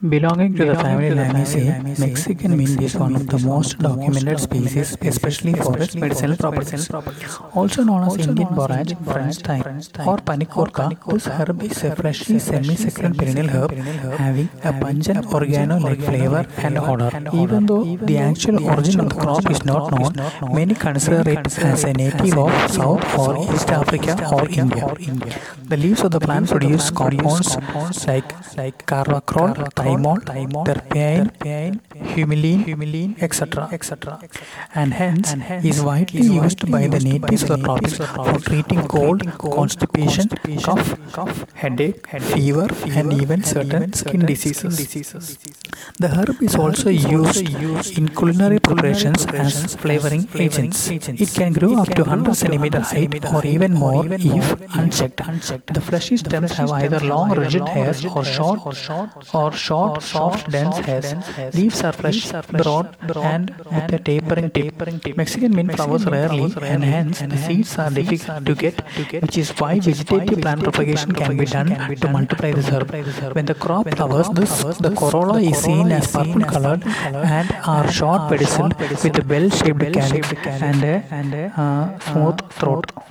Belonging to the family Lamiaceae, Mexican mint is one of the most documented species, especially for its medicinal properties. Also known as Indian borage, French thyme, or panicorca, this herb is a fleshy semi-succulent perennial herb having a pungent oregano-like flavor and odor. Even though the actual origin of the crop is not known, many consider it as a native of South or East Africa or India. The leaves of the plant produce compounds like carvacrol, thymol, terpene, humulene, etc. etc. And hence is widely used by the natives of the tropics for treating cold, constipation, cough, headache, fever, and even certain skin diseases. The herb is also used in culinary preparations as flavoring agents. It can grow up to 100 cm height or even more if unchecked. The fleshy stems have either long, rigid hairs or short, or short, soft, dense hairs. Leaves are fresh, broad, and with a tapering tip. Mexican mint flowers rarely, and hence the seeds are difficult to get, which is why vegetative plant propagation can be done to multiply this herb. When the crop flowers, this, the corolla is seen as purple colored and are short pedicelled with a bell-shaped calyx and a uh, smooth throat.